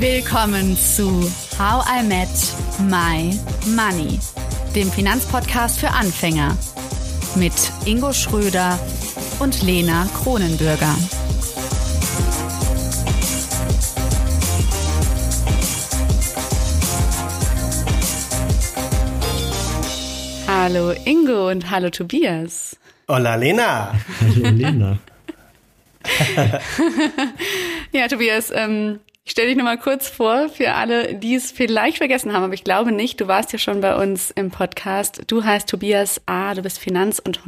Willkommen zu How I Met My Money, dem Finanzpodcast für Anfänger mit Ingo Schröder und Lena Kronenbürger. Hallo Ingo und hallo Tobias. Hola Lena. Hallo Lena. ja, Tobias, ähm, ich stelle dich nochmal kurz vor für alle, die es vielleicht vergessen haben, aber ich glaube nicht. Du warst ja schon bei uns im Podcast. Du heißt Tobias A., du bist Finanz- und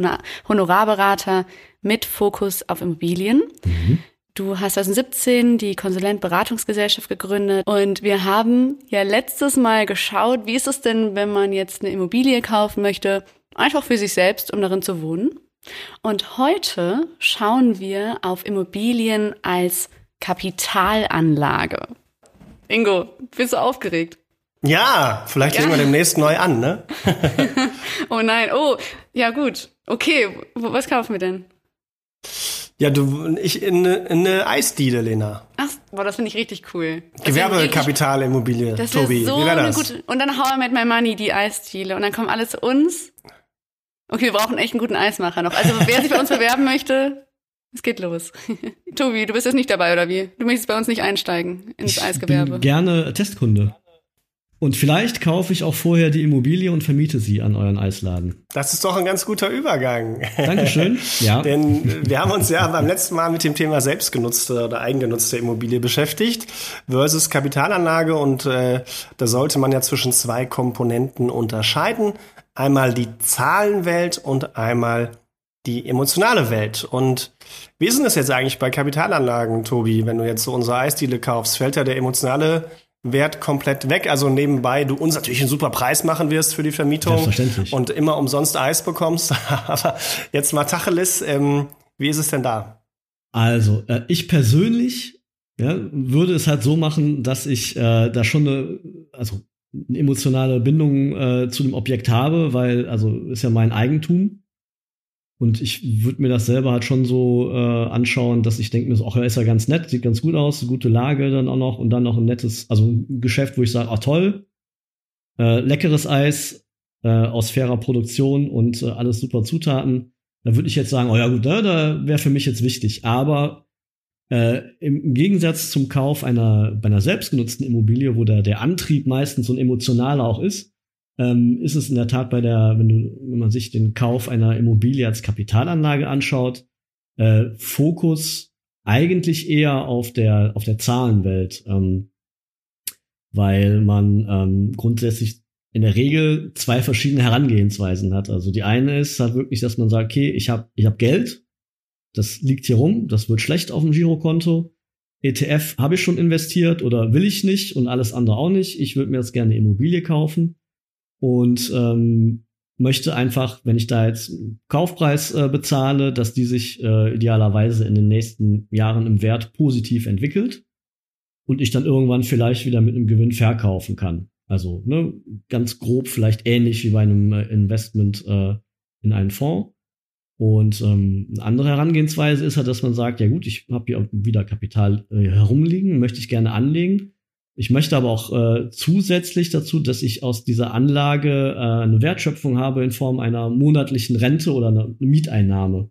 Honorarberater mit Fokus auf Immobilien. Mhm. Du hast 2017 die Konsulent-Beratungsgesellschaft gegründet und wir haben ja letztes Mal geschaut, wie ist es denn, wenn man jetzt eine Immobilie kaufen möchte, einfach für sich selbst, um darin zu wohnen. Und heute schauen wir auf Immobilien als Kapitalanlage. Ingo, bist du aufgeregt? Ja, vielleicht ja. legen wir demnächst neu an, ne? oh nein, oh, ja gut. Okay, was kaufen wir denn? Ja, du, ich in, in eine Eisdiele, Lena. Ach, boah, das finde ich richtig cool. Gewerbekapitalimmobilie, Tobi. So Wie wäre das? Gute, und dann How I Met My Money, die Eisdiele. Und dann kommen alle zu uns. Okay, wir brauchen echt einen guten Eismacher noch. Also wer sich bei uns bewerben möchte, es geht los. Tobi, du bist jetzt nicht dabei, oder wie? Du möchtest bei uns nicht einsteigen ins ich Eisgewerbe. Bin gerne Testkunde. Und vielleicht kaufe ich auch vorher die Immobilie und vermiete sie an euren Eisladen. Das ist doch ein ganz guter Übergang. Dankeschön. Ja. Denn wir haben uns ja beim letzten Mal mit dem Thema selbstgenutzte oder eigengenutzte Immobilie beschäftigt versus Kapitalanlage und äh, da sollte man ja zwischen zwei Komponenten unterscheiden. Einmal die Zahlenwelt und einmal die emotionale Welt. Und wie ist denn das jetzt eigentlich bei Kapitalanlagen, Tobi? Wenn du jetzt so unsere Eisdiele kaufst, fällt da der emotionale Wert komplett weg. Also nebenbei du uns natürlich einen super Preis machen wirst für die Vermietung und immer umsonst Eis bekommst. Aber jetzt mal Tacheles, ähm, wie ist es denn da? Also, äh, ich persönlich ja, würde es halt so machen, dass ich äh, da schon eine, also eine emotionale Bindung äh, zu dem Objekt habe, weil, also ist ja mein Eigentum. Und ich würde mir das selber halt schon so äh, anschauen, dass ich denke mir so, ach, er ist ja ganz nett, sieht ganz gut aus, gute Lage dann auch noch und dann noch ein nettes, also ein Geschäft, wo ich sage, ah toll, äh, leckeres Eis äh, aus fairer Produktion und äh, alles super Zutaten. Da würde ich jetzt sagen, oh ja gut, da, ne, da wäre für mich jetzt wichtig. Aber äh, im Gegensatz zum Kauf einer bei einer selbstgenutzten Immobilie, wo der, der Antrieb meistens so ein emotionaler auch ist, ähm, ist es in der Tat bei der, wenn du, wenn man sich den Kauf einer Immobilie als Kapitalanlage anschaut, äh, Fokus eigentlich eher auf der auf der Zahlenwelt, ähm, weil man ähm, grundsätzlich in der Regel zwei verschiedene Herangehensweisen hat. Also die eine ist halt wirklich, dass man sagt, okay, ich habe ich hab Geld, das liegt hier rum, das wird schlecht auf dem Girokonto. ETF habe ich schon investiert oder will ich nicht und alles andere auch nicht. Ich würde mir jetzt gerne Immobilie kaufen und ähm, möchte einfach, wenn ich da jetzt Kaufpreis äh, bezahle, dass die sich äh, idealerweise in den nächsten Jahren im Wert positiv entwickelt und ich dann irgendwann vielleicht wieder mit einem Gewinn verkaufen kann. Also ne, ganz grob vielleicht ähnlich wie bei einem äh, Investment äh, in einen Fonds. Und ähm, eine andere Herangehensweise ist halt, dass man sagt, ja gut, ich habe hier wieder Kapital äh, herumliegen, möchte ich gerne anlegen ich möchte aber auch äh, zusätzlich dazu, dass ich aus dieser Anlage äh, eine Wertschöpfung habe in Form einer monatlichen Rente oder einer Mieteinnahme.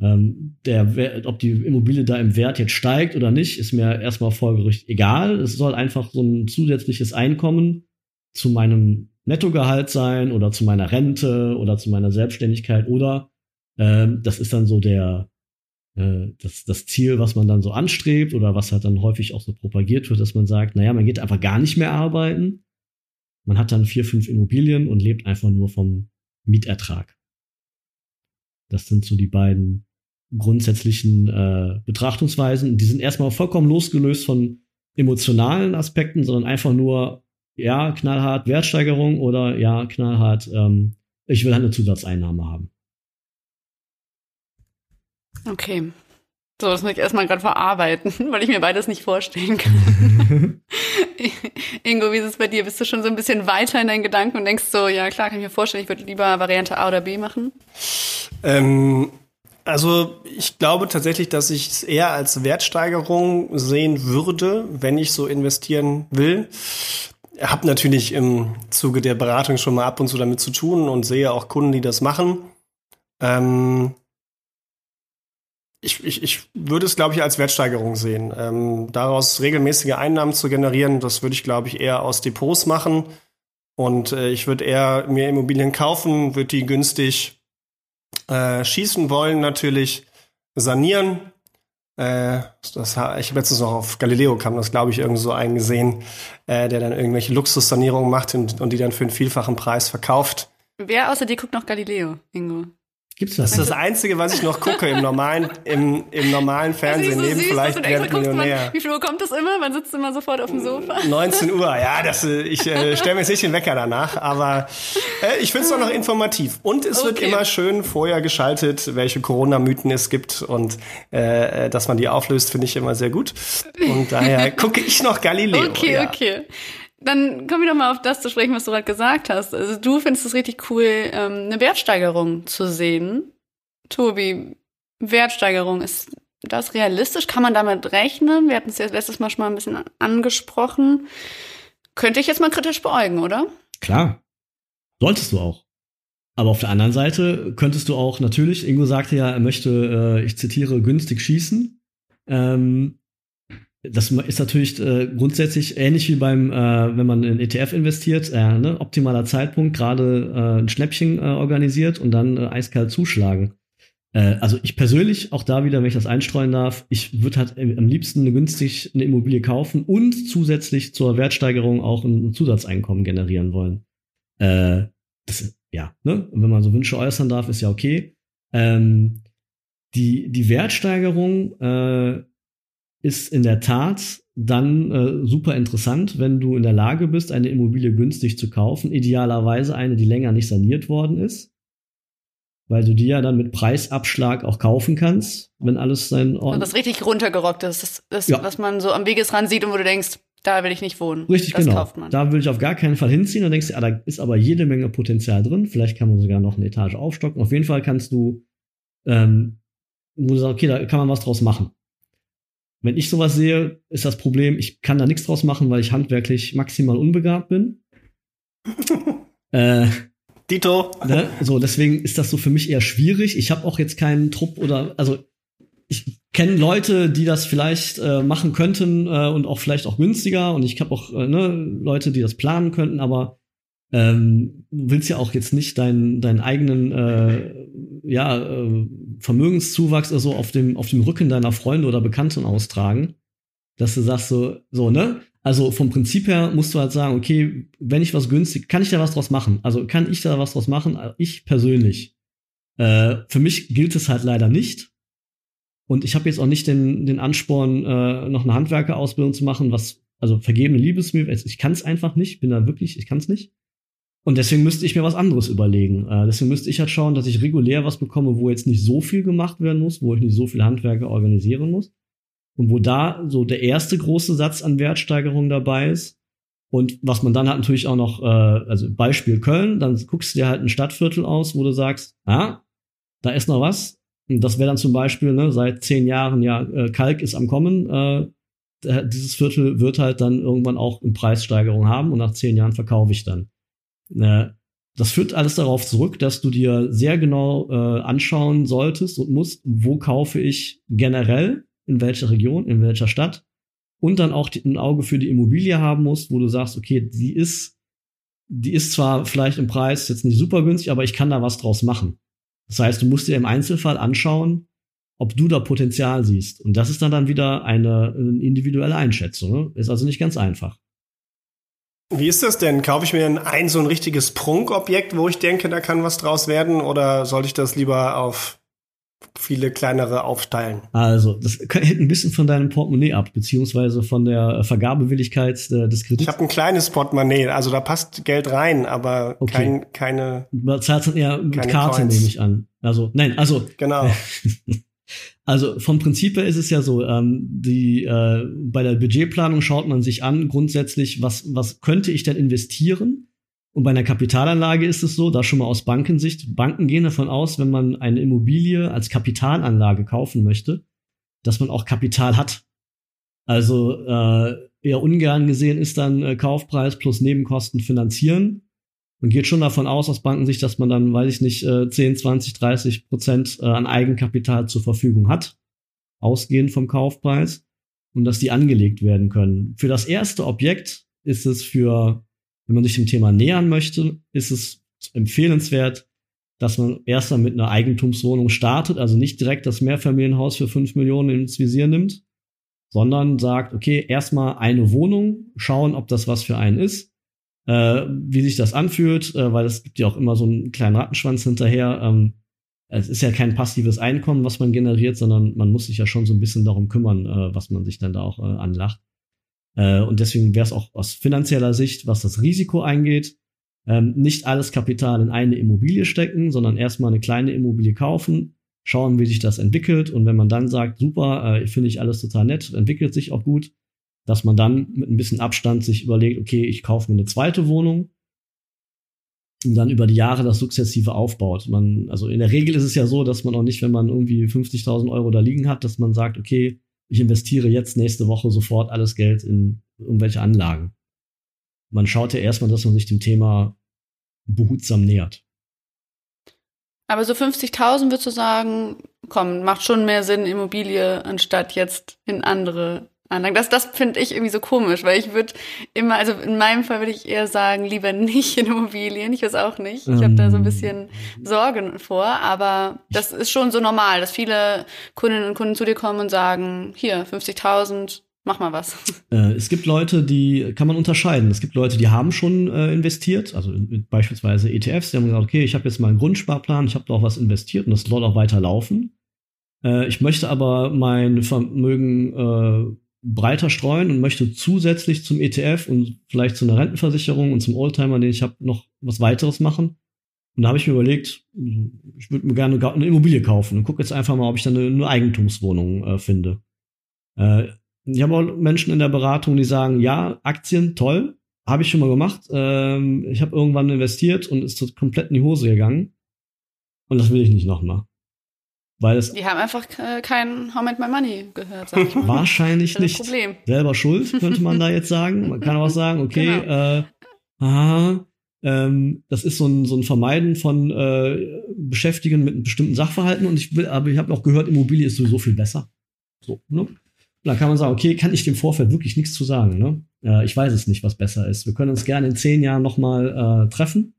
Ähm, der, ob die Immobilie da im Wert jetzt steigt oder nicht, ist mir erstmal folgerichtig egal. Es soll einfach so ein zusätzliches Einkommen zu meinem Nettogehalt sein oder zu meiner Rente oder zu meiner Selbstständigkeit oder ähm, das ist dann so der das, das Ziel, was man dann so anstrebt oder was halt dann häufig auch so propagiert wird, dass man sagt, naja, man geht einfach gar nicht mehr arbeiten. Man hat dann vier, fünf Immobilien und lebt einfach nur vom Mietertrag. Das sind so die beiden grundsätzlichen äh, Betrachtungsweisen. Die sind erstmal vollkommen losgelöst von emotionalen Aspekten, sondern einfach nur, ja, knallhart Wertsteigerung oder ja, knallhart, ähm, ich will eine Zusatzeinnahme haben. Okay. So, das muss ich erstmal gerade verarbeiten, weil ich mir beides nicht vorstellen kann. Ingo, wie ist es bei dir? Bist du schon so ein bisschen weiter in deinen Gedanken und denkst so, ja klar, kann ich mir vorstellen, ich würde lieber Variante A oder B machen? Ähm, Also ich glaube tatsächlich, dass ich es eher als Wertsteigerung sehen würde, wenn ich so investieren will. Ich habe natürlich im Zuge der Beratung schon mal ab und zu damit zu tun und sehe auch Kunden, die das machen. Ähm ich, ich, ich würde es, glaube ich, als Wertsteigerung sehen. Ähm, daraus regelmäßige Einnahmen zu generieren, das würde ich, glaube ich, eher aus Depots machen. Und äh, ich würde eher mir Immobilien kaufen, würde die günstig äh, schießen wollen, natürlich sanieren. Äh, das, ich habe letztens noch auf Galileo kam das, glaube ich, irgendwo so eingesehen, äh, der dann irgendwelche Luxussanierungen macht und, und die dann für einen vielfachen Preis verkauft. Wer außer dir guckt noch Galileo, Ingo? Gibt's das? Das ist das Einzige, was ich noch gucke im normalen, im, im normalen Fernsehen, so neben süß, vielleicht Wer Millionär. Man, wie viel Uhr kommt das immer? Man sitzt immer sofort auf dem Sofa. 19 Uhr, ja, das, äh, ich äh, stelle mir jetzt nicht den Wecker danach, aber äh, ich finde es doch noch informativ. Und es okay. wird immer schön vorher geschaltet, welche Corona-Mythen es gibt und äh, dass man die auflöst, finde ich immer sehr gut. Und daher gucke ich noch Galileo. Okay, ja. okay. Dann kommen wir doch mal auf das zu sprechen, was du gerade gesagt hast. Also du findest es richtig cool, ähm, eine Wertsteigerung zu sehen. Tobi, Wertsteigerung, ist das realistisch? Kann man damit rechnen? Wir hatten es ja letztes Mal schon mal ein bisschen angesprochen. Könnte ich jetzt mal kritisch beäugen, oder? Klar. Solltest du auch. Aber auf der anderen Seite könntest du auch natürlich, Ingo sagte ja, er möchte, äh, ich zitiere, günstig schießen. Ähm, das ist natürlich äh, grundsätzlich ähnlich wie beim, äh, wenn man in ETF investiert, äh, ne? optimaler Zeitpunkt, gerade äh, ein Schnäppchen äh, organisiert und dann äh, eiskalt zuschlagen. Äh, also ich persönlich, auch da wieder, wenn ich das einstreuen darf, ich würde halt am liebsten günstig eine Immobilie kaufen und zusätzlich zur Wertsteigerung auch ein Zusatzeinkommen generieren wollen. Äh, das, ja, ne? wenn man so Wünsche äußern darf, ist ja okay. Ähm, die, die Wertsteigerung äh, ist in der Tat dann äh, super interessant, wenn du in der Lage bist, eine Immobilie günstig zu kaufen, idealerweise eine, die länger nicht saniert worden ist, weil du die ja dann mit Preisabschlag auch kaufen kannst, wenn alles sein Ordnung. Was richtig runtergerockt ist, das, das ja. was man so am Wegesrand sieht und wo du denkst, da will ich nicht wohnen. Richtig, das genau. Da will ich auf gar keinen Fall hinziehen. Dann denkst du, ah, da ist aber jede Menge Potenzial drin. Vielleicht kann man sogar noch eine Etage aufstocken. Auf jeden Fall kannst du, ähm, wo du sagst, okay, da kann man was draus machen. Wenn ich sowas sehe, ist das Problem, ich kann da nichts draus machen, weil ich handwerklich maximal unbegabt bin. äh, Dito. Ne? So, deswegen ist das so für mich eher schwierig. Ich habe auch jetzt keinen Trupp oder, also ich kenne Leute, die das vielleicht äh, machen könnten äh, und auch vielleicht auch günstiger. Und ich habe auch äh, ne, Leute, die das planen könnten, aber ähm, du willst ja auch jetzt nicht deinen, deinen eigenen äh, ja, äh, Vermögenszuwachs oder so auf dem, auf dem Rücken deiner Freunde oder Bekannten austragen, dass du sagst so, so, ne? Also vom Prinzip her musst du halt sagen, okay, wenn ich was günstig, kann ich da was draus machen? Also kann ich da was draus machen? Ich persönlich. Äh, für mich gilt es halt leider nicht. Und ich habe jetzt auch nicht den, den Ansporn, äh, noch eine Handwerkerausbildung zu machen, was, also vergebene Liebesmühe, ich kann es einfach nicht, bin da wirklich, ich kann es nicht. Und deswegen müsste ich mir was anderes überlegen. Äh, deswegen müsste ich halt schauen, dass ich regulär was bekomme, wo jetzt nicht so viel gemacht werden muss, wo ich nicht so viel Handwerke organisieren muss. Und wo da so der erste große Satz an Wertsteigerung dabei ist. Und was man dann hat natürlich auch noch, äh, also Beispiel Köln, dann guckst du dir halt ein Stadtviertel aus, wo du sagst, ah, da ist noch was. Und das wäre dann zum Beispiel, ne, seit zehn Jahren, ja, äh, Kalk ist am Kommen. Äh, dieses Viertel wird halt dann irgendwann auch eine Preissteigerung haben und nach zehn Jahren verkaufe ich dann. Äh, das führt alles darauf zurück, dass du dir sehr genau äh, anschauen solltest und musst, wo kaufe ich generell, in welcher Region, in welcher Stadt und dann auch ein Auge für die Immobilie haben musst, wo du sagst, okay, die ist, die ist zwar vielleicht im Preis jetzt nicht super günstig, aber ich kann da was draus machen. Das heißt, du musst dir im Einzelfall anschauen, ob du da Potenzial siehst. Und das ist dann dann wieder eine, eine individuelle Einschätzung. Ne? Ist also nicht ganz einfach. Wie ist das denn? Kaufe ich mir ein, ein so ein richtiges Prunkobjekt, wo ich denke, da kann was draus werden, oder sollte ich das lieber auf viele kleinere aufteilen? Also, das hängt ein bisschen von deinem Portemonnaie ab, beziehungsweise von der Vergabewilligkeit des Kredits. Ich habe ein kleines Portemonnaie, also da passt Geld rein, aber okay. kein, keine. Du zahlst dann eher mit Karte, nehme ich an. Also, nein, also. Genau. Also vom Prinzip her ist es ja so, ähm, die, äh, bei der Budgetplanung schaut man sich an grundsätzlich, was, was könnte ich denn investieren? Und bei einer Kapitalanlage ist es so, da schon mal aus Bankensicht, Banken gehen davon aus, wenn man eine Immobilie als Kapitalanlage kaufen möchte, dass man auch Kapital hat. Also äh, eher ungern gesehen ist dann äh, Kaufpreis plus Nebenkosten finanzieren. Man geht schon davon aus, aus Bankensicht, dass man dann, weiß ich nicht, äh, 10, 20, 30 Prozent äh, an Eigenkapital zur Verfügung hat, ausgehend vom Kaufpreis, und dass die angelegt werden können. Für das erste Objekt ist es für, wenn man sich dem Thema nähern möchte, ist es empfehlenswert, dass man erst mal mit einer Eigentumswohnung startet, also nicht direkt das Mehrfamilienhaus für fünf Millionen ins Visier nimmt, sondern sagt, okay, erstmal eine Wohnung, schauen, ob das was für einen ist, äh, wie sich das anfühlt, äh, weil es gibt ja auch immer so einen kleinen Rattenschwanz hinterher. Ähm, es ist ja kein passives Einkommen, was man generiert, sondern man muss sich ja schon so ein bisschen darum kümmern, äh, was man sich dann da auch äh, anlacht. Äh, und deswegen wäre es auch aus finanzieller Sicht, was das Risiko eingeht, ähm, nicht alles Kapital in eine Immobilie stecken, sondern erstmal eine kleine Immobilie kaufen, schauen, wie sich das entwickelt. Und wenn man dann sagt, super, äh, finde ich alles total nett, entwickelt sich auch gut, dass man dann mit ein bisschen Abstand sich überlegt, okay, ich kaufe mir eine zweite Wohnung und dann über die Jahre das sukzessive aufbaut. Man, also in der Regel ist es ja so, dass man auch nicht, wenn man irgendwie 50.000 Euro da liegen hat, dass man sagt, okay, ich investiere jetzt nächste Woche sofort alles Geld in irgendwelche Anlagen. Man schaut ja erstmal, dass man sich dem Thema behutsam nähert. Aber so 50.000 würdest du sagen, komm, macht schon mehr Sinn, Immobilie, anstatt jetzt in andere Anlagen. Das, das finde ich irgendwie so komisch, weil ich würde immer, also in meinem Fall würde ich eher sagen, lieber nicht in Immobilien. Ich weiß auch nicht. Ich habe da so ein bisschen ähm. Sorgen vor, aber das ist schon so normal, dass viele Kundinnen und Kunden zu dir kommen und sagen, hier, 50.000, Mach mal was. Äh, es gibt Leute, die kann man unterscheiden. Es gibt Leute, die haben schon äh, investiert, also beispielsweise ETFs, die haben gesagt, okay, ich habe jetzt mal einen Grundsparplan, ich habe da auch was investiert und das soll auch weiter laufen. Äh, ich möchte aber mein Vermögen äh, breiter streuen und möchte zusätzlich zum ETF und vielleicht zu einer Rentenversicherung und zum Oldtimer, den ich habe, noch was weiteres machen. Und da habe ich mir überlegt, ich würde mir gerne eine Immobilie kaufen und gucke jetzt einfach mal, ob ich dann eine, eine Eigentumswohnung äh, finde. Äh, ich habe auch Menschen in der Beratung, die sagen, ja, Aktien, toll, habe ich schon mal gemacht. Ähm, ich habe irgendwann investiert und ist komplett in die Hose gegangen. Und das will ich nicht nochmal. Weil es die haben einfach kein How Met My Money gehört. Sag ich mal. Wahrscheinlich nicht. Problem. Selber schuld, könnte man da jetzt sagen. Man kann auch sagen, okay, genau. äh, aha, ähm, das ist so ein, so ein Vermeiden von äh, Beschäftigen mit bestimmten Sachverhalten und ich will, aber ich habe auch gehört, Immobilie ist sowieso viel besser. So, ne? Da kann man sagen, okay, kann ich dem Vorfeld wirklich nichts zu sagen. Ne? Äh, ich weiß es nicht, was besser ist. Wir können uns gerne in zehn Jahren nochmal äh, treffen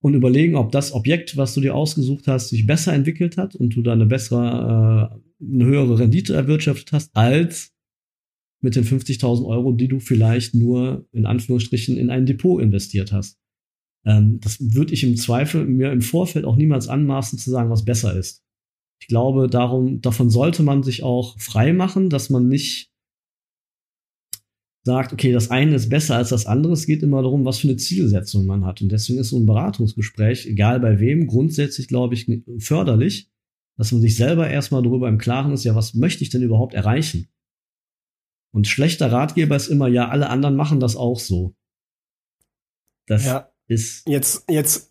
und überlegen, ob das Objekt, was du dir ausgesucht hast, sich besser entwickelt hat und du da eine bessere, äh, eine höhere Rendite erwirtschaftet hast, als mit den 50.000 Euro, die du vielleicht nur in Anführungsstrichen in ein Depot investiert hast. Ähm, das würde ich im Zweifel mir im Vorfeld auch niemals anmaßen zu sagen, was besser ist. Ich glaube, darum, davon sollte man sich auch frei machen, dass man nicht sagt, okay, das eine ist besser als das andere. Es geht immer darum, was für eine Zielsetzung man hat. Und deswegen ist so ein Beratungsgespräch, egal bei wem, grundsätzlich, glaube ich, förderlich, dass man sich selber erstmal darüber im Klaren ist, ja, was möchte ich denn überhaupt erreichen? Und schlechter Ratgeber ist immer, ja, alle anderen machen das auch so. Das ja. ist. Jetzt, jetzt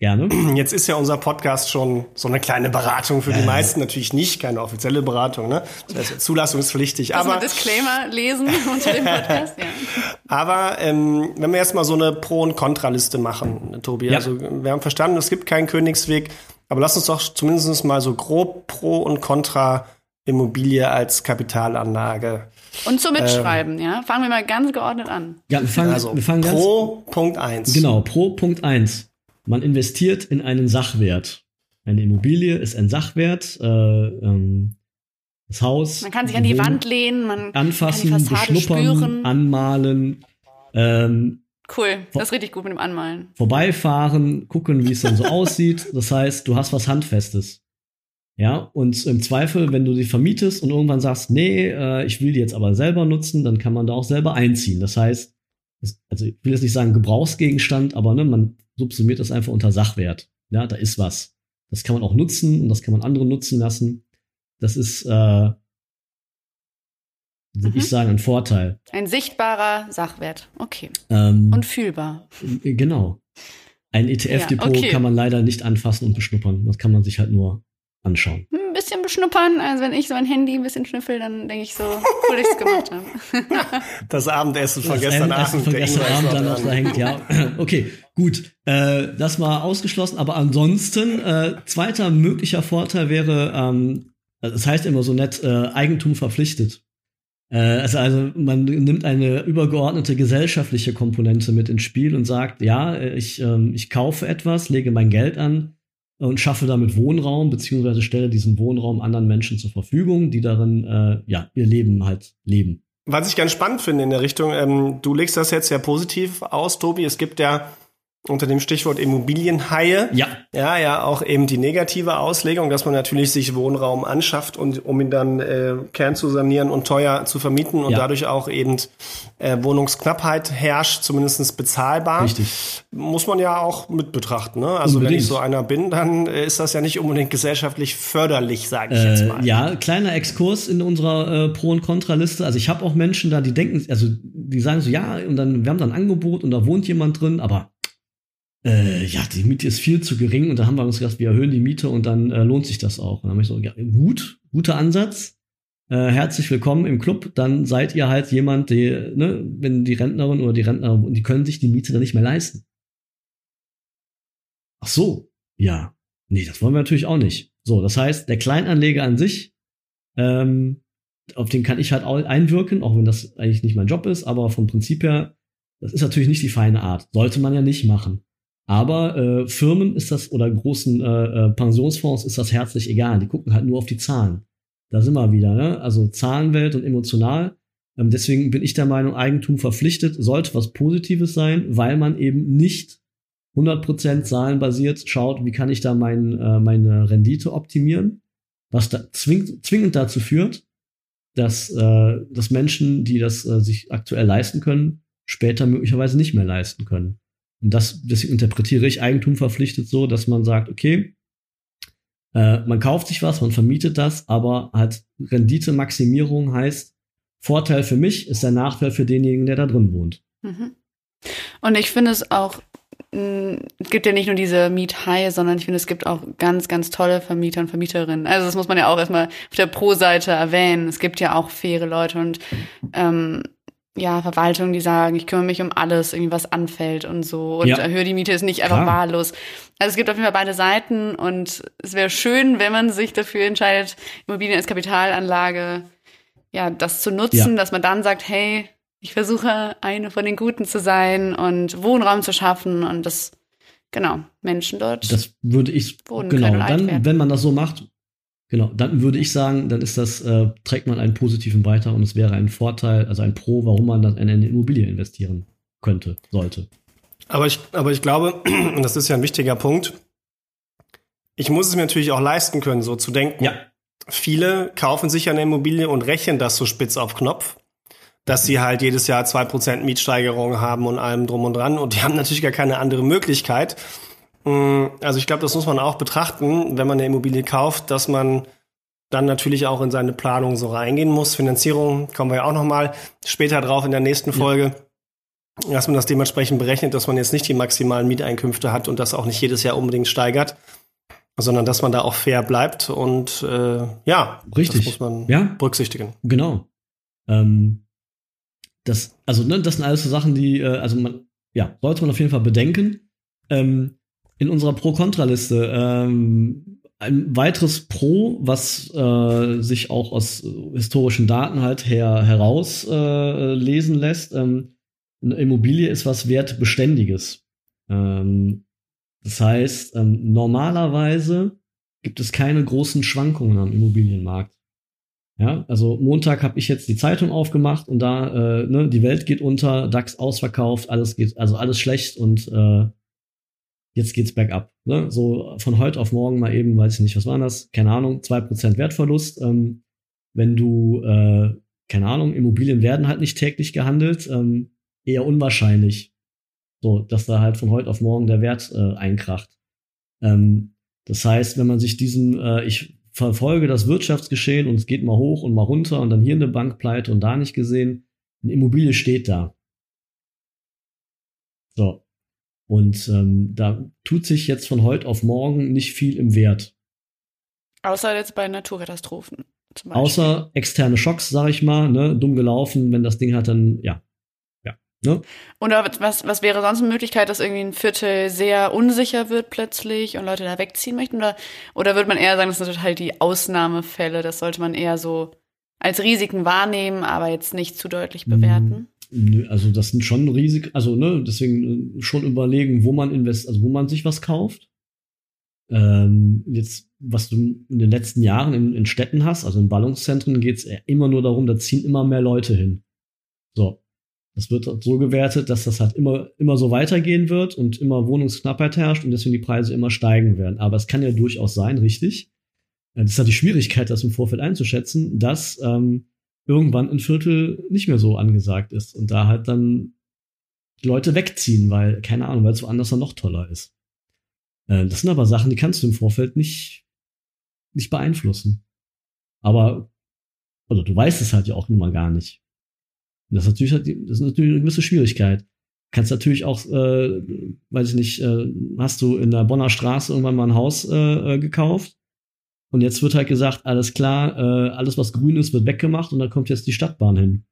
Gerne. Jetzt ist ja unser Podcast schon so eine kleine Beratung für die meisten, natürlich nicht, keine offizielle Beratung, ne? Das heißt, zulassungspflichtig. Also aber Disclaimer lesen unter dem Podcast, ja. Aber ähm, wenn wir jetzt mal so eine Pro- und Kontraliste machen, Tobi, ja. also wir haben verstanden, es gibt keinen Königsweg, aber lass uns doch zumindest mal so grob Pro und Contra Immobilie als Kapitalanlage. Und zum Mitschreiben, ähm, ja. Fangen wir mal ganz geordnet an. Ja, wir fangen, also, wir fangen Pro ganz, Punkt eins. Genau, Pro Punkt eins. Man investiert in einen Sachwert. Eine Immobilie ist ein Sachwert. Äh, ähm, das Haus. Man kann sich an die Wand lehnen, man anfassen, kann die beschnuppern, spüren. anmalen. Ähm, cool, das ist richtig gut mit dem Anmalen. Vorbeifahren, gucken, wie es dann so aussieht. Das heißt, du hast was Handfestes. Ja, und im Zweifel, wenn du sie vermietest und irgendwann sagst, nee, äh, ich will die jetzt aber selber nutzen, dann kann man da auch selber einziehen. Das heißt, also ich will jetzt nicht sagen Gebrauchsgegenstand, aber ne, man subsumiert das einfach unter Sachwert. Ja, da ist was. Das kann man auch nutzen und das kann man andere nutzen lassen. Das ist, äh, würde mhm. ich sagen, ein Vorteil. Ein sichtbarer Sachwert, okay. Ähm, und fühlbar. Genau. Ein ETF-Depot ja, okay. kann man leider nicht anfassen und beschnuppern. Das kann man sich halt nur anschauen. Ein bisschen beschnuppern. Also wenn ich so ein Handy ein bisschen schnüffel, dann denke ich so, cool, ich es gemacht habe. Das Abendessen von das gestern Abend. Von gestern Abend dann noch da hängt, ja. Okay, gut. Äh, das war ausgeschlossen. Aber ansonsten, äh, zweiter möglicher Vorteil wäre, ähm, das heißt immer so nett, äh, Eigentum verpflichtet. Äh, also, also man nimmt eine übergeordnete gesellschaftliche Komponente mit ins Spiel und sagt, ja, ich, ähm, ich kaufe etwas, lege mein Geld an und schaffe damit Wohnraum, beziehungsweise stelle diesen Wohnraum anderen Menschen zur Verfügung, die darin äh, ja ihr Leben halt leben. Was ich ganz spannend finde in der Richtung, ähm, du legst das jetzt sehr positiv aus, Tobi. Es gibt ja unter dem Stichwort Immobilienhaie. Ja. Ja, ja, auch eben die negative Auslegung, dass man natürlich sich Wohnraum anschafft und um ihn dann äh, kern zu sanieren und teuer zu vermieten und ja. dadurch auch eben äh, Wohnungsknappheit herrscht, zumindest bezahlbar. Richtig. Muss man ja auch mit betrachten. Ne? Also unbedingt. wenn ich so einer bin, dann äh, ist das ja nicht unbedingt gesellschaftlich förderlich, sage ich äh, jetzt mal. Ja, kleiner Exkurs in unserer äh, Pro- und Kontraliste. Also ich habe auch Menschen da, die denken, also die sagen so, ja, und dann, wir haben dann ein Angebot und da wohnt jemand drin, aber äh, ja, die Miete ist viel zu gering und da haben wir uns gedacht, wir erhöhen die Miete und dann äh, lohnt sich das auch. Und dann habe ich so, ja, gut, guter Ansatz. Äh, herzlich willkommen im Club. Dann seid ihr halt jemand, der, ne, wenn die Rentnerin oder die Rentner, die können sich die Miete dann nicht mehr leisten. Ach so, ja. Nee, das wollen wir natürlich auch nicht. So, das heißt, der Kleinanleger an sich, ähm, auf den kann ich halt auch einwirken, auch wenn das eigentlich nicht mein Job ist, aber vom Prinzip her, das ist natürlich nicht die feine Art. Sollte man ja nicht machen. Aber äh, Firmen ist das oder großen äh, äh, Pensionsfonds ist das herzlich egal. Die gucken halt nur auf die Zahlen. Da sind wir wieder, ne? Also Zahlenwelt und emotional. Ähm, deswegen bin ich der Meinung, Eigentum verpflichtet sollte was Positives sein, weil man eben nicht 100% zahlenbasiert schaut, wie kann ich da mein, äh, meine Rendite optimieren, was da zwing zwingend dazu führt, dass, äh, dass Menschen, die das äh, sich aktuell leisten können, später möglicherweise nicht mehr leisten können. Und das, deswegen interpretiere ich Eigentum verpflichtet so, dass man sagt, okay, äh, man kauft sich was, man vermietet das, aber halt Renditemaximierung heißt, Vorteil für mich ist der Nachteil für denjenigen, der da drin wohnt. Mhm. Und ich finde es auch, mm, es gibt ja nicht nur diese Miethaie, sondern ich finde, es gibt auch ganz, ganz tolle Vermieter und Vermieterinnen. Also das muss man ja auch erstmal auf der Pro-Seite erwähnen. Es gibt ja auch faire Leute und ähm, ja, Verwaltungen, die sagen, ich kümmere mich um alles, irgendwie was anfällt und so und ja. erhöhe die Miete ist nicht einfach Klar. wahllos. Also es gibt auf jeden Fall beide Seiten und es wäre schön, wenn man sich dafür entscheidet, Immobilien als Kapitalanlage, ja, das zu nutzen, ja. dass man dann sagt, hey, ich versuche eine von den Guten zu sein und Wohnraum zu schaffen und das, genau, Menschen dort. Das würde ich, genau, dann, wenn man das so macht, Genau, dann würde ich sagen, dann ist das, äh, trägt man einen positiven weiter und es wäre ein Vorteil, also ein Pro, warum man dann in eine Immobilie investieren könnte, sollte. Aber ich, aber ich glaube, und das ist ja ein wichtiger Punkt, ich muss es mir natürlich auch leisten können, so zu denken. Ja. Viele kaufen sich eine Immobilie und rechnen das so spitz auf Knopf, dass sie halt jedes Jahr zwei Prozent Mietsteigerung haben und allem drum und dran. Und die haben natürlich gar keine andere Möglichkeit. Mm, also ich glaube, das muss man auch betrachten, wenn man eine Immobilie kauft, dass man dann natürlich auch in seine Planung so reingehen muss. Finanzierung kommen wir ja auch noch mal später drauf in der nächsten Folge. Ja. Dass man das dementsprechend berechnet, dass man jetzt nicht die maximalen Mieteinkünfte hat und das auch nicht jedes Jahr unbedingt steigert, sondern dass man da auch fair bleibt und äh, ja, Richtig. das muss man ja. berücksichtigen. Genau. Ähm, das, also ne, das sind alles so Sachen, die, äh, also man, ja, sollte man auf jeden Fall bedenken. Ähm, in unserer Pro-Kontra-Liste. Ähm, ein weiteres Pro, was äh, sich auch aus historischen Daten halt her herauslesen äh, lässt, ähm, eine Immobilie ist was Wertbeständiges. Ähm, das heißt, ähm, normalerweise gibt es keine großen Schwankungen am Immobilienmarkt. Ja, also Montag habe ich jetzt die Zeitung aufgemacht und da, äh, ne, die Welt geht unter, DAX ausverkauft, alles geht, also alles schlecht und äh, jetzt geht's bergab. Ne? So von heute auf morgen mal eben, weiß ich nicht, was war das? Keine Ahnung, zwei Prozent Wertverlust. Ähm, wenn du, äh, keine Ahnung, Immobilien werden halt nicht täglich gehandelt, ähm, eher unwahrscheinlich. So, dass da halt von heute auf morgen der Wert äh, einkracht. Ähm, das heißt, wenn man sich diesen, äh, ich verfolge das Wirtschaftsgeschehen und es geht mal hoch und mal runter und dann hier eine Bankpleite und da nicht gesehen. Eine Immobilie steht da. So. Und ähm, da tut sich jetzt von heute auf morgen nicht viel im Wert. Außer jetzt bei Naturkatastrophen. Außer externe Schocks, sag ich mal, ne, dumm gelaufen, wenn das Ding hat, dann ja. Ja. Ne? Oder was, was wäre sonst eine Möglichkeit, dass irgendwie ein Viertel sehr unsicher wird plötzlich und Leute da wegziehen möchten? Oder, oder würde man eher sagen, das sind total die Ausnahmefälle, das sollte man eher so als Risiken wahrnehmen, aber jetzt nicht zu deutlich bewerten? Nö, also das sind schon Risiken, also ne, deswegen äh, schon überlegen, wo man invest, also wo man sich was kauft. Ähm, jetzt, was du in den letzten Jahren in, in Städten hast, also in Ballungszentren, geht es immer nur darum, da ziehen immer mehr Leute hin. So. Das wird so gewertet, dass das halt immer, immer so weitergehen wird und immer Wohnungsknappheit herrscht und deswegen die Preise immer steigen werden. Aber es kann ja durchaus sein, richtig. Das ist halt die Schwierigkeit, das im Vorfeld einzuschätzen, dass ähm, irgendwann ein Viertel nicht mehr so angesagt ist und da halt dann die Leute wegziehen, weil, keine Ahnung, weil es woanders dann noch toller ist. Äh, das sind aber Sachen, die kannst du im Vorfeld nicht, nicht beeinflussen. Aber, oder du weißt es halt ja auch nun mal gar nicht. Und das ist natürlich, halt, das ist natürlich eine gewisse Schwierigkeit. Kannst natürlich auch, äh, weiß ich nicht, äh, hast du in der Bonner Straße irgendwann mal ein Haus äh, äh gekauft und jetzt wird halt gesagt, alles klar, äh, alles was grün ist, wird weggemacht und da kommt jetzt die Stadtbahn hin.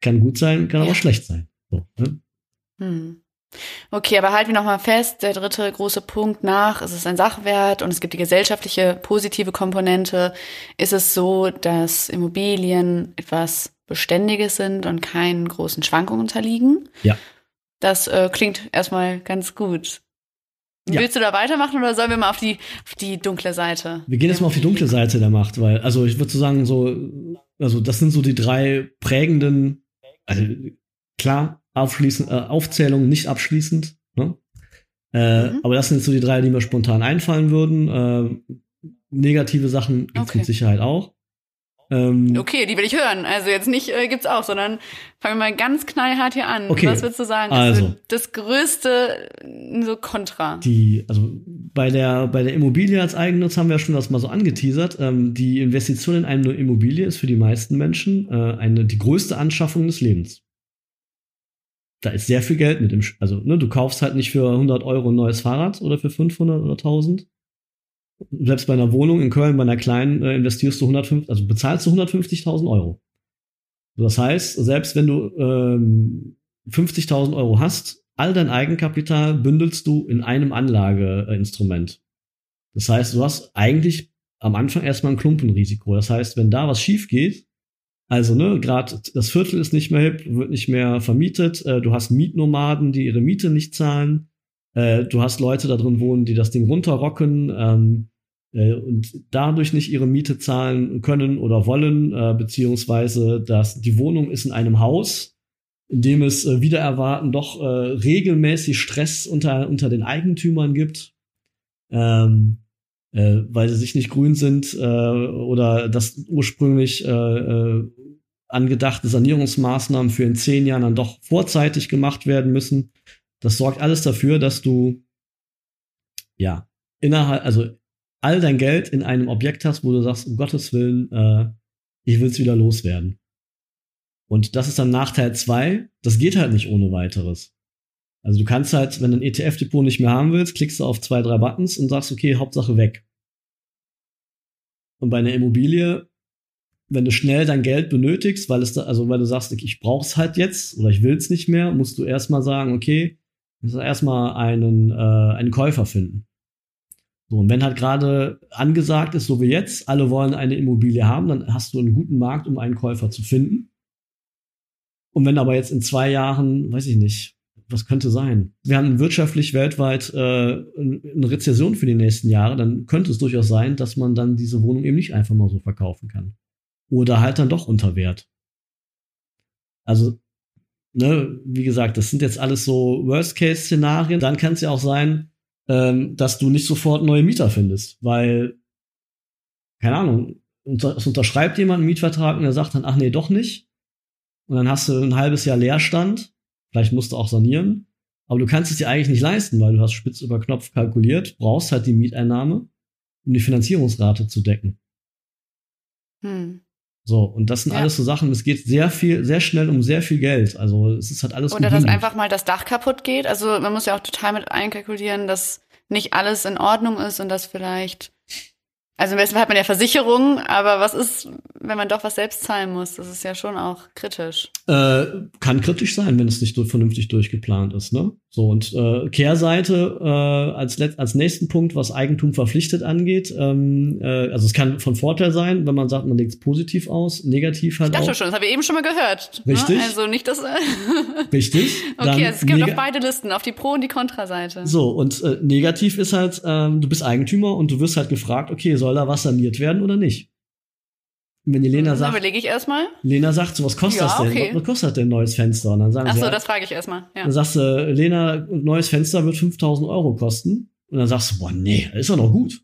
Kann gut sein, kann ja. aber schlecht sein. So, ne? hm. Okay, aber halten wir nochmal fest, der dritte große Punkt nach, es ist ein Sachwert und es gibt die gesellschaftliche positive Komponente. Ist es so, dass Immobilien etwas Beständiges sind und keinen großen Schwankungen unterliegen? Ja. Das äh, klingt erstmal ganz gut. Ja. Willst du da weitermachen oder sollen wir mal auf die, auf die dunkle Seite? Wir gehen jetzt mal auf die dunkle Seite der Macht, weil, also ich würde so sagen, so, also das sind so die drei prägenden, also klar, aufschließend, äh, Aufzählung nicht abschließend, ne? Äh, mhm. Aber das sind so die drei, die mir spontan einfallen würden. Äh, negative Sachen gibt's okay. mit Sicherheit auch. Ähm, okay, die will ich hören. Also jetzt nicht äh, gibt's auch, sondern fangen wir mal ganz knallhart hier an. Okay. Was würdest du sagen? Also das größte so Kontra. Die, also bei der bei der Immobilie als Eigennutz haben wir ja schon das mal so angeteasert. Ähm, die Investition in eine Immobilie ist für die meisten Menschen äh, eine die größte Anschaffung des Lebens. Da ist sehr viel Geld mit im, also ne, du kaufst halt nicht für 100 Euro ein neues Fahrrad oder für 500 oder 1000, selbst bei einer Wohnung in Köln, bei einer kleinen, äh, investierst du 150, also bezahlst du 150.000 Euro. Das heißt, selbst wenn du ähm, 50.000 Euro hast, all dein Eigenkapital bündelst du in einem Anlageinstrument. Das heißt, du hast eigentlich am Anfang erstmal ein Klumpenrisiko. Das heißt, wenn da was schief geht, also ne, gerade das Viertel ist nicht mehr hip, wird nicht mehr vermietet, äh, du hast Mietnomaden, die ihre Miete nicht zahlen, äh, du hast Leute da drin wohnen, die das Ding runterrocken, ähm, äh, und dadurch nicht ihre Miete zahlen können oder wollen, äh, beziehungsweise dass die Wohnung ist in einem Haus, in dem es äh, wieder erwarten doch äh, regelmäßig Stress unter, unter den Eigentümern gibt, ähm, äh, weil sie sich nicht grün sind oder das ursprünglich angedachte Sanierungsmaßnahmen für in zehn Jahren dann doch vorzeitig gemacht werden müssen. Das sorgt alles dafür, dass du ja innerhalb, also all dein Geld in einem Objekt hast, wo du sagst, um Gottes Willen, äh, ich will es wieder loswerden. Und das ist dann Nachteil zwei. Das geht halt nicht ohne weiteres. Also du kannst halt, wenn du ein ETF-Depot nicht mehr haben willst, klickst du auf zwei, drei Buttons und sagst, okay, Hauptsache weg. Und bei einer Immobilie, wenn du schnell dein Geld benötigst, weil es da, also weil du sagst, ich brauch's halt jetzt oder ich will's nicht mehr, musst du erstmal sagen, okay, muss erstmal einen, äh, einen Käufer finden. So, und wenn halt gerade angesagt ist, so wie jetzt, alle wollen eine Immobilie haben, dann hast du einen guten Markt, um einen Käufer zu finden. Und wenn aber jetzt in zwei Jahren, weiß ich nicht, was könnte sein? Wir haben wirtschaftlich weltweit äh, eine Rezession für die nächsten Jahre, dann könnte es durchaus sein, dass man dann diese Wohnung eben nicht einfach mal so verkaufen kann. Oder halt dann doch unter Wert. Also, ne, wie gesagt, das sind jetzt alles so Worst-Case-Szenarien. Dann kann es ja auch sein, ähm, dass du nicht sofort neue Mieter findest, weil, keine Ahnung, es unterschreibt jemand einen Mietvertrag und er sagt dann, ach nee, doch nicht. Und dann hast du ein halbes Jahr Leerstand, vielleicht musst du auch sanieren, aber du kannst es dir eigentlich nicht leisten, weil du hast spitz über Knopf kalkuliert, brauchst halt die Mieteinnahme. um die Finanzierungsrate zu decken. Hm. So, und das sind Ja. alles so Sachen, es geht sehr viel, sehr schnell um sehr viel Geld. Also es ist halt alles Oder dass einfach mal das Dach kaputt geht. Also man muss ja auch total mit einkalkulieren, dass nicht alles in Ordnung ist und dass vielleicht, also im besten Fall hat man ja Versicherungen, aber was ist, wenn man doch was selbst zahlen muss? Das ist ja schon auch kritisch. Äh, kann kritisch sein, wenn es nicht so vernünftig durchgeplant ist, ne? So, und äh, Kehrseite äh, als, let als nächsten Punkt, was Eigentum verpflichtet angeht, ähm, äh, also es kann von Vorteil sein, wenn man sagt, man legt es positiv aus, negativ halt Ich dachte auch. schon, das habe ich eben schon mal gehört. Richtig. Ne? Also nicht das. Richtig. okay, es gibt auf beide Listen, auf die Pro- und die Kontraseite. So, und äh, negativ ist halt, ähm, du bist Eigentümer und du wirst halt gefragt, okay, soll da was saniert werden oder nicht? Und wenn die Lena Dann sagt, überlege ich erstmal. Lena sagt, so was kostet Ja, das denn? okay. Was kostet denn ein neues Fenster? Und dann sagen Ach sie, so, ja, das frage ich erstmal. Ja. Dann sagst du, Lena, ein neues Fenster wird 5000 Euro kosten. Und dann sagst du, boah, nee, ist doch noch gut.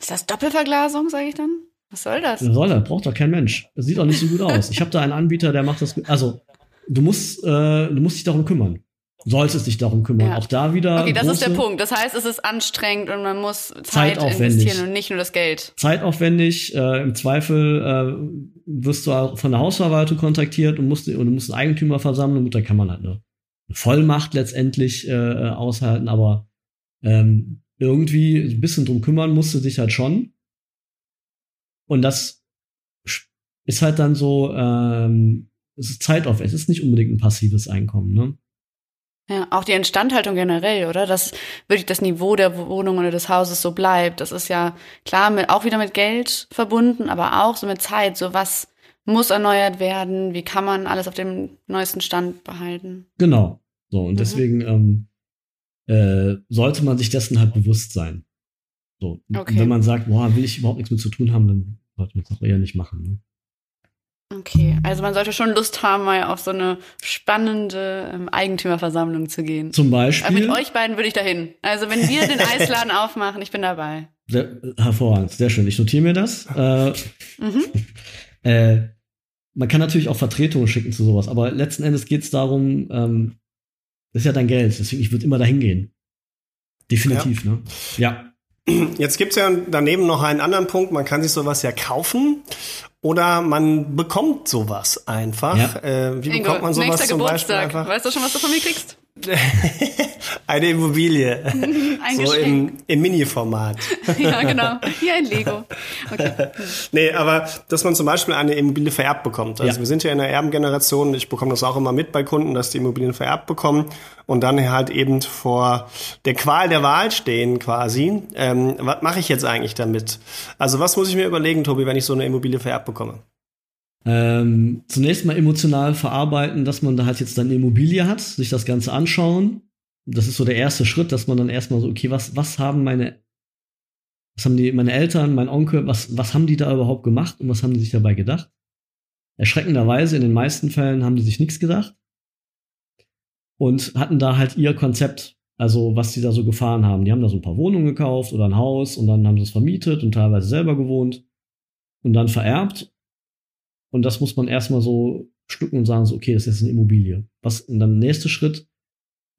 Ist das Doppelverglasung, sage ich dann? Was soll das? Was soll das? Braucht doch kein Mensch. Das sieht doch nicht so gut aus. Ich habe da einen Anbieter, der macht das. Also, du musst, äh, du musst dich darum kümmern. Du solltest dich darum kümmern. Ja. Auch da wieder. Okay, das ist der Punkt. Das heißt, es ist anstrengend und man muss Zeit investieren und nicht nur das Geld. Zeitaufwendig. Äh, Im Zweifel äh, wirst du auch von der Hausverwaltung kontaktiert und musst, und du musst einen Eigentümer versammeln. Gut, da kann man halt eine, eine Vollmacht letztendlich äh, aushalten, aber ähm, irgendwie ein bisschen drum kümmern musst du dich halt schon. Und das ist halt dann so, ähm, es ist Zeitaufwand, es ist nicht unbedingt ein passives Einkommen, ne? Ja, auch die Instandhaltung generell, oder? Dass wirklich das Niveau der Wohnung oder des Hauses so bleibt. Das ist ja klar mit, auch wieder mit Geld verbunden, aber auch so mit Zeit. So was muss erneuert werden? Wie kann man alles auf dem neuesten Stand behalten? Genau. So, und Mhm. deswegen ähm, äh, sollte man sich dessen halt bewusst sein. So, Okay. wenn man sagt, boah, will ich überhaupt nichts mit zu tun haben, dann sollte man es auch eher nicht machen. Ne? Okay, also man sollte schon Lust haben, mal auf so eine spannende ähm, Eigentümerversammlung zu gehen. Zum Aber Beispiel, mit euch beiden würde ich dahin. Also wenn wir den Eisladen aufmachen, ich bin dabei. sehr, hervorragend, sehr schön, ich notiere mir das. Äh, Mhm. äh, man kann natürlich auch Vertretungen schicken zu sowas, aber letzten Endes geht es darum, ähm, das ist ja dein Geld, deswegen ich würde immer dahin gehen. Definitiv, ne? Ja. Jetzt gibt's ja daneben noch einen anderen Punkt. Man kann sich sowas ja kaufen oder man bekommt sowas einfach. Ja. Äh, wie Ingo, bekommt man sowas zum Beispiel Geburtstag. einfach? Weißt du schon, was du von mir kriegst? Eine Immobilie. Ein so Geschenk. im, im Mini-Format. Ja, genau. Hier ein Lego. Okay. Nee, aber dass man zum Beispiel eine Immobilie vererbt bekommt. Also Ja. wir sind ja in der Erbengeneration, ich bekomme das auch immer mit bei Kunden, dass die Immobilien vererbt bekommen und dann halt eben vor der Qual der Wahl stehen quasi. Ähm, was mache ich jetzt eigentlich damit? Also was muss ich mir überlegen, Tobi, wenn ich so eine Immobilie vererbt bekomme? Ähm, zunächst mal emotional verarbeiten, dass man da halt jetzt dann Immobilie hat, sich das Ganze anschauen. Das ist so der erste Schritt, dass man dann erstmal so, okay, was, was haben meine, was haben die, meine Eltern, mein Onkel, was, was haben die da überhaupt gemacht und was haben die sich dabei gedacht? Erschreckenderweise, in den meisten Fällen haben die sich nichts gedacht und hatten da halt ihr Konzept, also was die da so gefahren haben. Die haben da so ein paar Wohnungen gekauft oder ein Haus und dann haben sie es vermietet und teilweise selber gewohnt und dann vererbt und das muss man erstmal so schlucken und sagen, so, okay, das ist jetzt eine Immobilie. Was, und dann nächste Schritt,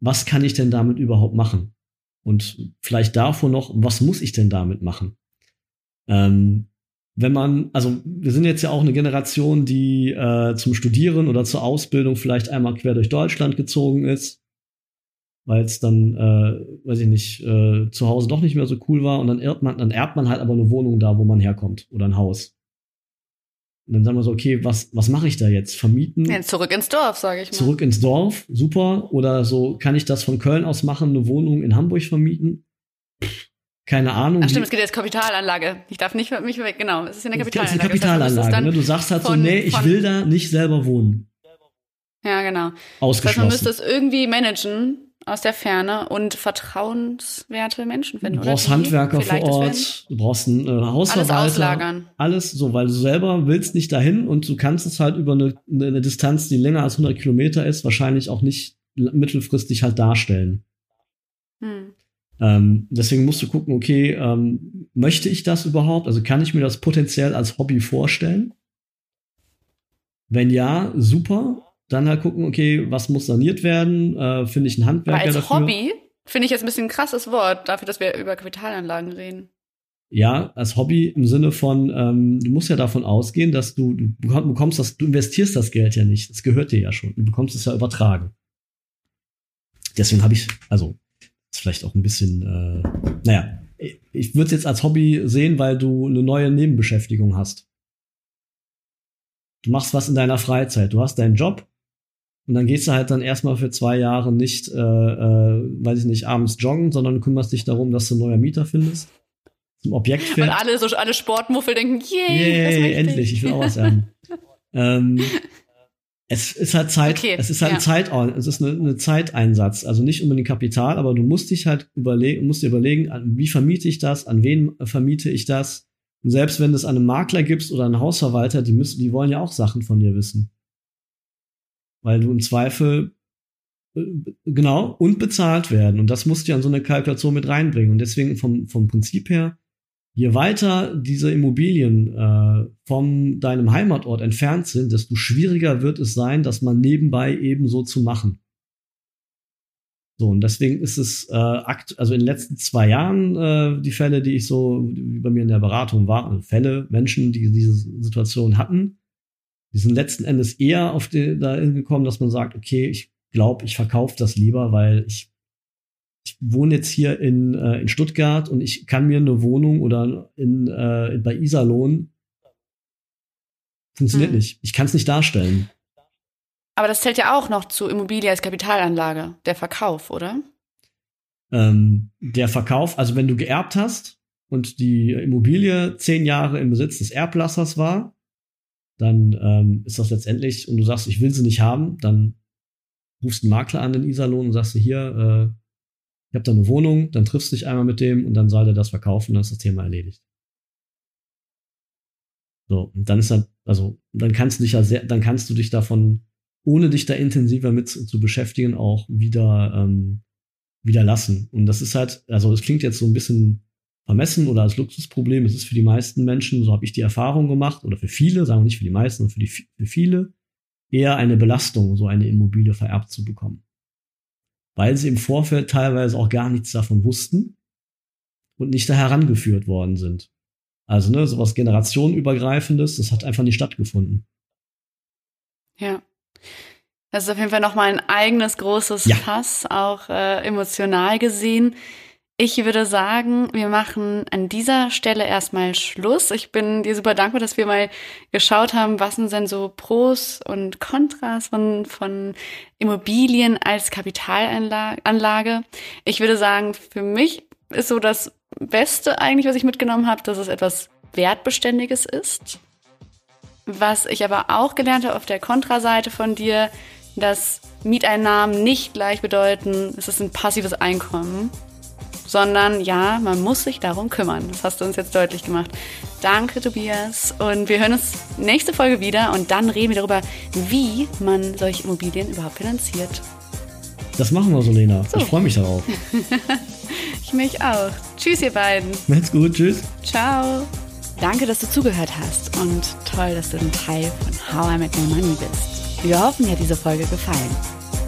was kann ich denn damit überhaupt machen? Und vielleicht davor noch, was muss ich denn damit machen? Ähm, wenn man, also wir sind jetzt ja auch eine Generation, die äh, zum Studieren oder zur Ausbildung vielleicht einmal quer durch Deutschland gezogen ist, weil es dann, äh, weiß ich nicht, äh, zu Hause doch nicht mehr so cool war und dann erbt man, dann erbt man halt aber eine Wohnung da, wo man herkommt oder ein Haus. Und dann sagen wir so, okay, was, was mache ich da jetzt? Vermieten? Ja, zurück ins Dorf, sage ich mal. Zurück ins Dorf, super. Oder so, kann ich das von Köln aus machen, eine Wohnung in Hamburg vermieten? Keine Ahnung. Ach stimmt, es geht jetzt Kapitalanlage. Ich darf nicht mich weg, genau. Es ist in der es ist eine Kapitalanlage. Das heißt, Kapitalanlage. Ne? Du sagst halt so, von- nee, ich will da nicht selber wohnen. Ja, genau. Das heißt, man Ausgeschlossen. müsste es irgendwie managen aus der Ferne und vertrauenswerte Menschen finden. du oder brauchst die Handwerker vor. Ort, du brauchst einen äh, Alles Hausverwalter. auslagern. Alles so, weil du selber willst nicht dahin und du kannst es halt über eine, eine Distanz, die länger als 100 Kilometer ist, wahrscheinlich auch nicht mittelfristig halt darstellen. Hm. Ähm, deswegen musst du gucken, okay, ähm, möchte ich das überhaupt? Also kann ich mir das potenziell als Hobby vorstellen? Wenn ja, super. Dann halt gucken, okay, was muss saniert werden? Äh, Finde ich einen Aber Handwerker als dafür? Hobby finde ich jetzt ein bisschen ein krasses Wort dafür, dass wir über Kapitalanlagen reden. Ja, als Hobby im Sinne von, ähm, du musst ja davon ausgehen, dass du, du bekommst das, du investierst das Geld ja nicht. Es gehört dir ja schon. Du bekommst es ja übertragen. Deswegen habe ich, also, ist vielleicht auch ein bisschen, äh, naja, ich würde es jetzt als Hobby sehen, weil du eine neue Nebenbeschäftigung hast. Du machst was in deiner Freizeit. Du hast deinen Job und dann gehst du halt dann erstmal für zwei Jahre nicht, äh, äh, weiß ich nicht, abends joggen, sondern kümmerst dich darum, dass du einen neuen Mieter findest. Zum Objekt findest. Und alle, so, alle Sportmuffel denken, yay, yay endlich, ich will auch was haben. ähm, es ist halt Zeit, okay, es ist halt ja. ein Zeit, es ist eine, eine Zeiteinsatz, also nicht unbedingt Kapital, aber du musst dich halt überlegen, musst dir überlegen, wie vermiete ich das, an wen vermiete ich das. Und selbst wenn du es an einen Makler gibst oder einen Hausverwalter, die müssen, die wollen ja auch Sachen von dir wissen. Weil du im Zweifel äh, genau und bezahlt werden. Und das musst du ja in so eine Kalkulation mit reinbringen. Und deswegen vom, vom Prinzip her je weiter diese Immobilien äh, von deinem Heimatort entfernt sind, desto schwieriger wird es sein, das mal nebenbei ebenso zu machen. So, und deswegen ist es äh, akt also in den letzten zwei Jahren äh, die Fälle, die ich so wie bei mir in der Beratung war, Fälle, Menschen, die diese Situation hatten, die sind letzten Endes eher auf die, dahin gekommen, dass man sagt, okay, ich glaube, ich verkaufe das lieber, weil ich ich wohne jetzt hier in, äh, in Stuttgart und ich kann mir eine Wohnung oder in, äh, bei Iserlohn funktioniert mhm. nicht. Ich kann es nicht darstellen. Aber das zählt ja auch noch zu Immobilie als Kapitalanlage, der Verkauf, oder? Ähm, der Verkauf, also wenn du geerbt hast und die Immobilie zehn Jahre im Besitz des Erblassers war, dann ähm, ist das letztendlich, und du sagst, ich will sie nicht haben, dann rufst einen Makler an in Iserlohn und sagst hier, äh, ich habe da eine Wohnung, dann triffst du dich einmal mit dem und dann soll der das verkaufen, dann ist das Thema erledigt. So, und dann ist halt, also, dann kannst du dich ja sehr, dann kannst du dich davon, ohne dich da intensiver mit zu, zu beschäftigen, auch wieder, ähm, wieder lassen. Und das ist halt, also es klingt jetzt so ein bisschen vermessen oder als Luxusproblem. Es ist für die meisten Menschen, so habe ich die Erfahrung gemacht, oder für viele, sagen wir nicht für die meisten, sondern für, die, für viele, eher eine Belastung, so eine Immobilie vererbt zu bekommen weil sie im Vorfeld teilweise auch gar nichts davon wussten und nicht da herangeführt worden sind. Also, ne, sowas generationenübergreifendes, das hat einfach nicht stattgefunden. Ja. Das ist auf jeden Fall nochmal ein eigenes großes ja. Fass, auch äh, emotional gesehen. Ich würde sagen, wir machen an dieser Stelle erstmal Schluss. Ich bin dir super dankbar, dass wir mal geschaut haben, was sind denn so Pros und Kontras von, von Immobilien als Kapitalanlage. Ich würde sagen, für mich ist so das Beste eigentlich, was ich mitgenommen habe, dass es etwas Wertbeständiges ist. Was ich aber auch gelernt habe auf der Kontraseite von dir, dass Mieteinnahmen nicht gleich bedeuten, es ist ein passives Einkommen sondern ja, man muss sich darum kümmern. Das hast du uns jetzt deutlich gemacht. Danke, Tobias. Und wir hören uns nächste Folge wieder und dann reden wir darüber, wie man solche Immobilien überhaupt finanziert. Das machen wir so, Lena. So. Ich freue mich darauf. ich mich auch. Tschüss, ihr beiden. Macht's gut. Tschüss. Ciao. Danke, dass du zugehört hast und toll, dass du ein Teil von How I Make My Money bist. Wir hoffen, dir hat diese Folge gefallen.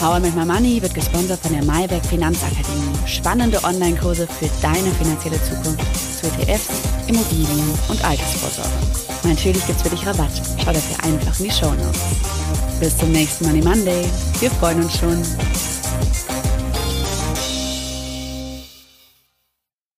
Power mit My Money wird gesponsert von der MyBack Finanzakademie. Spannende Online-Kurse für deine finanzielle Zukunft zu ETFs, Immobilien und Altersvorsorge. Natürlich gibt's für dich Rabatt. Schau dafür einfach in die Show Notes. Bis zum nächsten Money Monday. Wir freuen uns schon.